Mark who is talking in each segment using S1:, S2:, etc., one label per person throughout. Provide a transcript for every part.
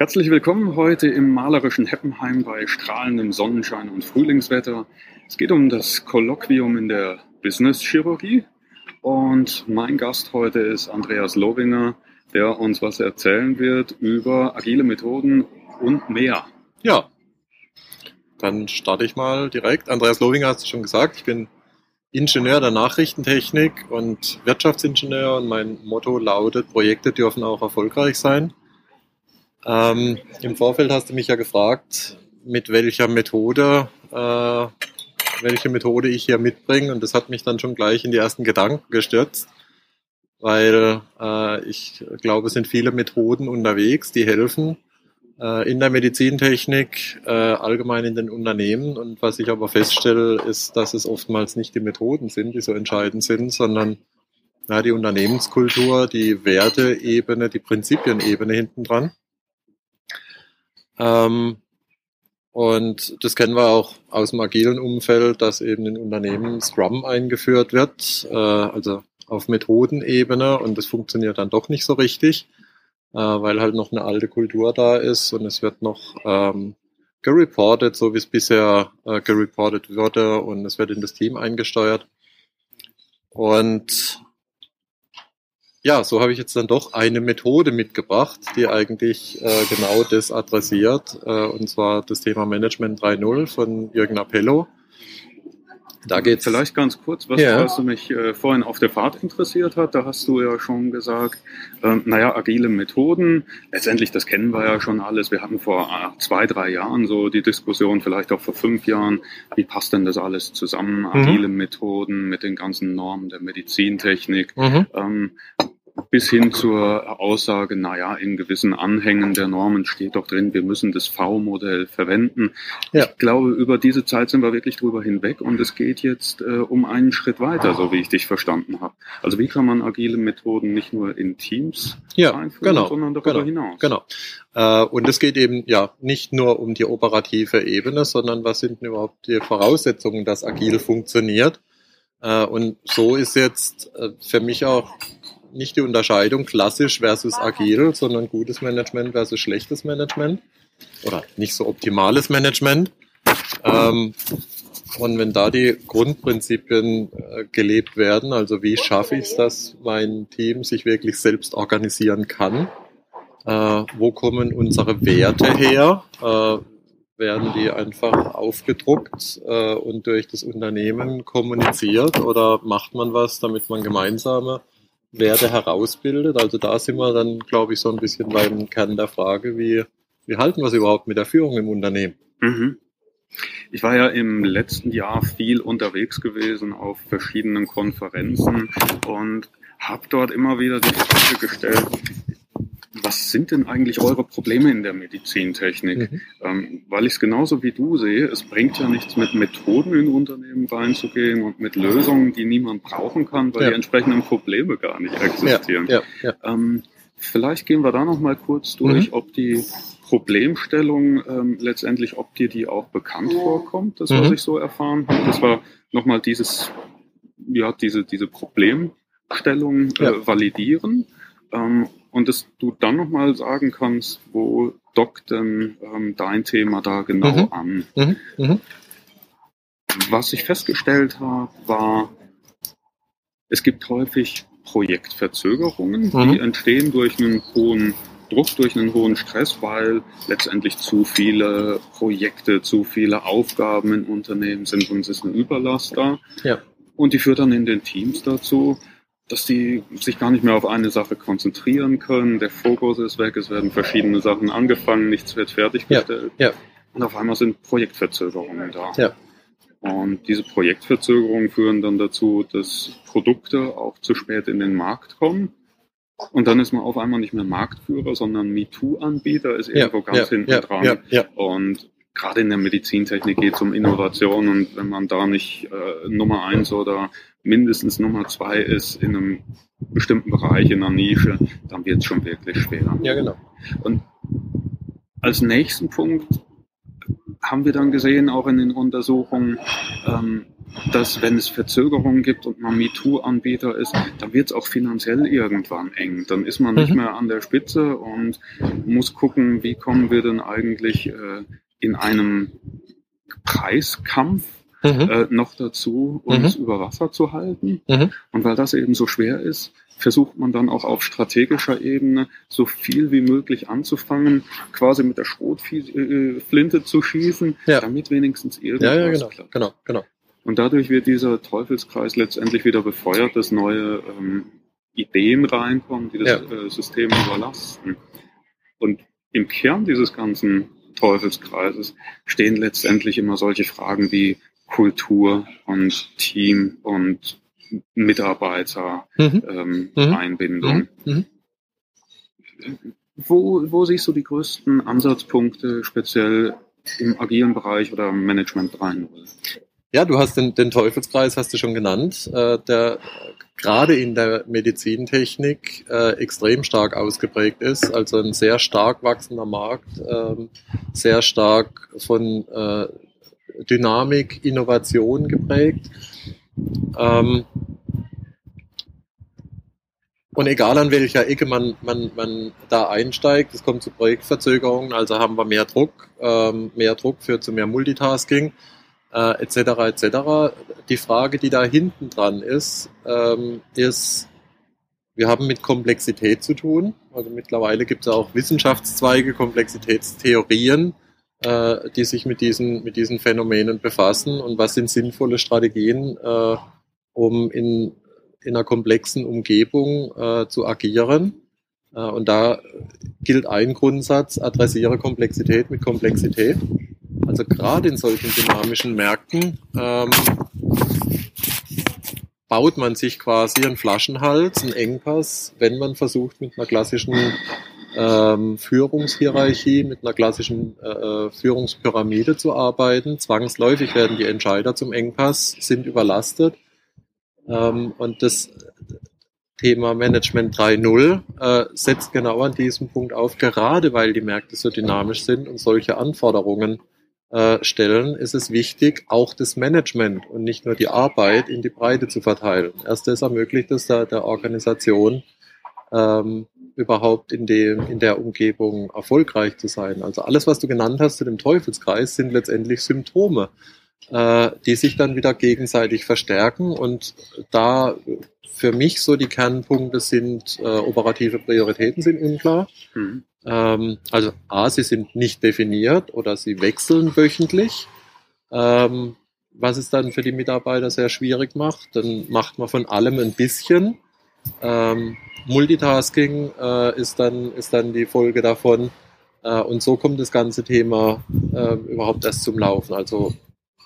S1: Herzlich willkommen heute im malerischen Heppenheim bei strahlendem Sonnenschein und Frühlingswetter. Es geht um das Kolloquium in der Business Chirurgie und mein Gast heute ist Andreas Lowinger, der uns was erzählen wird über agile Methoden und mehr.
S2: Ja, dann starte ich mal direkt. Andreas Lowinger hat es schon gesagt, ich bin Ingenieur der Nachrichtentechnik und Wirtschaftsingenieur und mein Motto lautet, Projekte dürfen auch erfolgreich sein. Ähm, Im Vorfeld hast du mich ja gefragt, mit welcher Methode, äh, welche Methode ich hier mitbringe und das hat mich dann schon gleich in die ersten Gedanken gestürzt, weil äh, ich glaube, es sind viele Methoden unterwegs, die helfen äh, in der Medizintechnik, äh, allgemein in den Unternehmen. Und was ich aber feststelle, ist, dass es oftmals nicht die Methoden sind, die so entscheidend sind, sondern ja, die Unternehmenskultur, die Werteebene, die Prinzipienebene hinten dran. Ähm, und das kennen wir auch aus dem agilen Umfeld, dass eben in Unternehmen Scrum eingeführt wird, äh, also auf Methodenebene und das funktioniert dann doch nicht so richtig äh, weil halt noch eine alte Kultur da ist und es wird noch ähm, gereportet, so wie es bisher äh, gereportet wurde und es wird in das Team eingesteuert. Und ja, so habe ich jetzt dann doch eine Methode mitgebracht, die eigentlich äh, genau das adressiert, äh, und zwar das Thema Management 3.0 von Jürgen Appello.
S1: Da geht's. Vielleicht ganz kurz, was, ja. was mich äh, vorhin auf der Fahrt interessiert hat. Da hast du ja schon gesagt, ähm, naja, agile Methoden. Letztendlich, das kennen wir ja schon alles. Wir hatten vor äh, zwei, drei Jahren so die Diskussion, vielleicht auch vor fünf Jahren, wie passt denn das alles zusammen? Mhm. Agile Methoden mit den ganzen Normen der Medizintechnik. Mhm. Ähm, bis hin zur Aussage, naja, in gewissen Anhängen der Normen steht doch drin, wir müssen das V-Modell verwenden. Ja. Ich glaube, über diese Zeit sind wir wirklich drüber hinweg und es geht jetzt äh, um einen Schritt weiter, so wie ich dich verstanden habe. Also wie kann man agile Methoden nicht nur in Teams
S2: ja, einführen, genau, sondern darüber genau, hinaus? Genau. Äh, und es geht eben ja nicht nur um die operative Ebene, sondern was sind denn überhaupt die Voraussetzungen, dass agil funktioniert? Äh, und so ist jetzt äh, für mich auch nicht die Unterscheidung klassisch versus agil, sondern gutes Management versus schlechtes Management oder nicht so optimales Management. Ähm, und wenn da die Grundprinzipien äh, gelebt werden, also wie schaffe ich es, dass mein Team sich wirklich selbst organisieren kann, äh, wo kommen unsere Werte her, äh, werden die einfach aufgedruckt äh, und durch das Unternehmen kommuniziert oder macht man was, damit man gemeinsame Werte herausbildet. Also da sind wir dann, glaube ich, so ein bisschen beim Kern der Frage, wie, wie halten wir es überhaupt mit der Führung im Unternehmen? Mhm.
S1: Ich war ja im letzten Jahr viel unterwegs gewesen auf verschiedenen Konferenzen und habe dort immer wieder die Frage gestellt, was sind denn eigentlich eure Probleme in der Medizintechnik? Mhm. Ähm, weil ich es genauso wie du sehe, es bringt ja nichts mit Methoden in Unternehmen reinzugehen und mit Lösungen, die niemand brauchen kann, weil ja. die entsprechenden Probleme gar nicht existieren. Ja, ja, ähm, vielleicht gehen wir da noch mal kurz durch, mhm. ob die Problemstellung ähm, letztendlich, ob dir die auch bekannt vorkommt, das, was mhm. ich so erfahren habe. Das war nochmal dieses, ja, diese, diese Problemstellung äh, validieren. Ähm, und dass du dann nochmal sagen kannst, wo dockt denn ähm, dein Thema da genau mhm. an. Mhm. Mhm. Was ich festgestellt habe, war, es gibt häufig Projektverzögerungen, die mhm. entstehen durch einen hohen Druck, durch einen hohen Stress, weil letztendlich zu viele Projekte, zu viele Aufgaben in Unternehmen sind und es ist eine Überlast da. Ja. Und die führt dann in den Teams dazu, dass die sich gar nicht mehr auf eine Sache konzentrieren können. Der Fokus ist weg, es werden verschiedene Sachen angefangen, nichts wird fertiggestellt. Ja, ja. Und auf einmal sind Projektverzögerungen da. Ja. Und diese Projektverzögerungen führen dann dazu, dass Produkte auch zu spät in den Markt kommen. Und dann ist man auf einmal nicht mehr Marktführer, sondern MeToo-Anbieter ist irgendwo ganz hinten dran. Und gerade in der Medizintechnik geht es um Innovation und wenn man da nicht äh, Nummer eins oder mindestens Nummer zwei ist in einem bestimmten Bereich, in einer Nische, dann wird es schon wirklich schwer.
S2: Ja, genau.
S1: Und als nächsten Punkt haben wir dann gesehen, auch in den Untersuchungen, ähm, dass wenn es Verzögerungen gibt und man MeToo-Anbieter ist, dann wird es auch finanziell irgendwann eng. Dann ist man nicht mhm. mehr an der Spitze und muss gucken, wie kommen wir denn eigentlich äh, in einem Preiskampf mhm. äh, noch dazu, uns mhm. über Wasser zu halten. Mhm. Und weil das eben so schwer ist, versucht man dann auch auf strategischer Ebene so viel wie möglich anzufangen, quasi mit der Schrotflinte zu schießen, ja. damit wenigstens irgendwas
S2: ja, ja, genau, klappt. Genau, genau.
S1: Und dadurch wird dieser Teufelskreis letztendlich wieder befeuert, dass neue ähm, Ideen reinkommen, die das ja. äh, System überlasten. Und im Kern dieses ganzen Teufelskreises stehen letztendlich immer solche Fragen wie Kultur und Team und Mitarbeiter-Einbindung. Mhm. Ähm, mhm. mhm. Wo, wo siehst du die größten Ansatzpunkte speziell im agilen Bereich oder im Management 3.0?
S2: Ja, du hast den, den Teufelskreis, hast du schon genannt, äh, der gerade in der Medizintechnik äh, extrem stark ausgeprägt ist. Also ein sehr stark wachsender Markt, äh, sehr stark von äh, Dynamik, Innovation geprägt. Ähm, und egal an welcher Ecke man, man, man da einsteigt, es kommt zu Projektverzögerungen, also haben wir mehr Druck, ähm, mehr Druck führt zu mehr Multitasking, äh, etc. etc. Die Frage, die da hinten dran ist, ähm, ist, wir haben mit Komplexität zu tun. Also mittlerweile gibt es auch Wissenschaftszweige, Komplexitätstheorien, äh, die sich mit diesen, mit diesen Phänomenen befassen und was sind sinnvolle Strategien, äh, um in, in einer komplexen Umgebung äh, zu agieren. Äh, und da gilt ein Grundsatz, adressiere Komplexität mit Komplexität. Also gerade in solchen dynamischen Märkten ähm, baut man sich quasi einen Flaschenhals, einen Engpass, wenn man versucht, mit einer klassischen ähm, Führungshierarchie, mit einer klassischen äh, Führungspyramide zu arbeiten. Zwangsläufig werden die Entscheider zum Engpass, sind überlastet. Ähm, und das Thema Management 3.0 äh, setzt genau an diesem Punkt auf, gerade weil die Märkte so dynamisch sind und solche Anforderungen äh, stellen, ist es wichtig, auch das Management und nicht nur die Arbeit in die Breite zu verteilen. Erst das ermöglicht es der, der Organisation, ähm, überhaupt in, dem, in der Umgebung erfolgreich zu sein. Also alles, was du genannt hast zu dem Teufelskreis, sind letztendlich Symptome, äh, die sich dann wieder gegenseitig verstärken. Und da für mich so die Kernpunkte sind, äh, operative Prioritäten sind unklar. Mhm. Ähm, also A, sie sind nicht definiert oder sie wechseln wöchentlich. Ähm, was es dann für die Mitarbeiter sehr schwierig macht, dann macht man von allem ein bisschen. Ähm, Multitasking äh, ist, dann, ist dann die Folge davon. Äh, und so kommt das ganze Thema äh, überhaupt erst zum Laufen. Also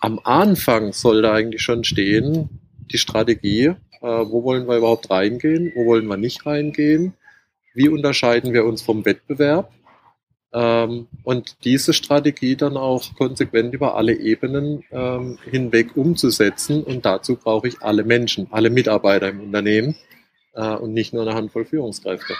S2: am Anfang soll da eigentlich schon stehen, die Strategie, äh, wo wollen wir überhaupt reingehen, wo wollen wir nicht reingehen, wie unterscheiden wir uns vom Wettbewerb ähm, und diese Strategie dann auch konsequent über alle Ebenen ähm, hinweg umzusetzen. Und dazu brauche ich alle Menschen, alle Mitarbeiter im Unternehmen äh, und nicht nur eine Handvoll Führungskräfte.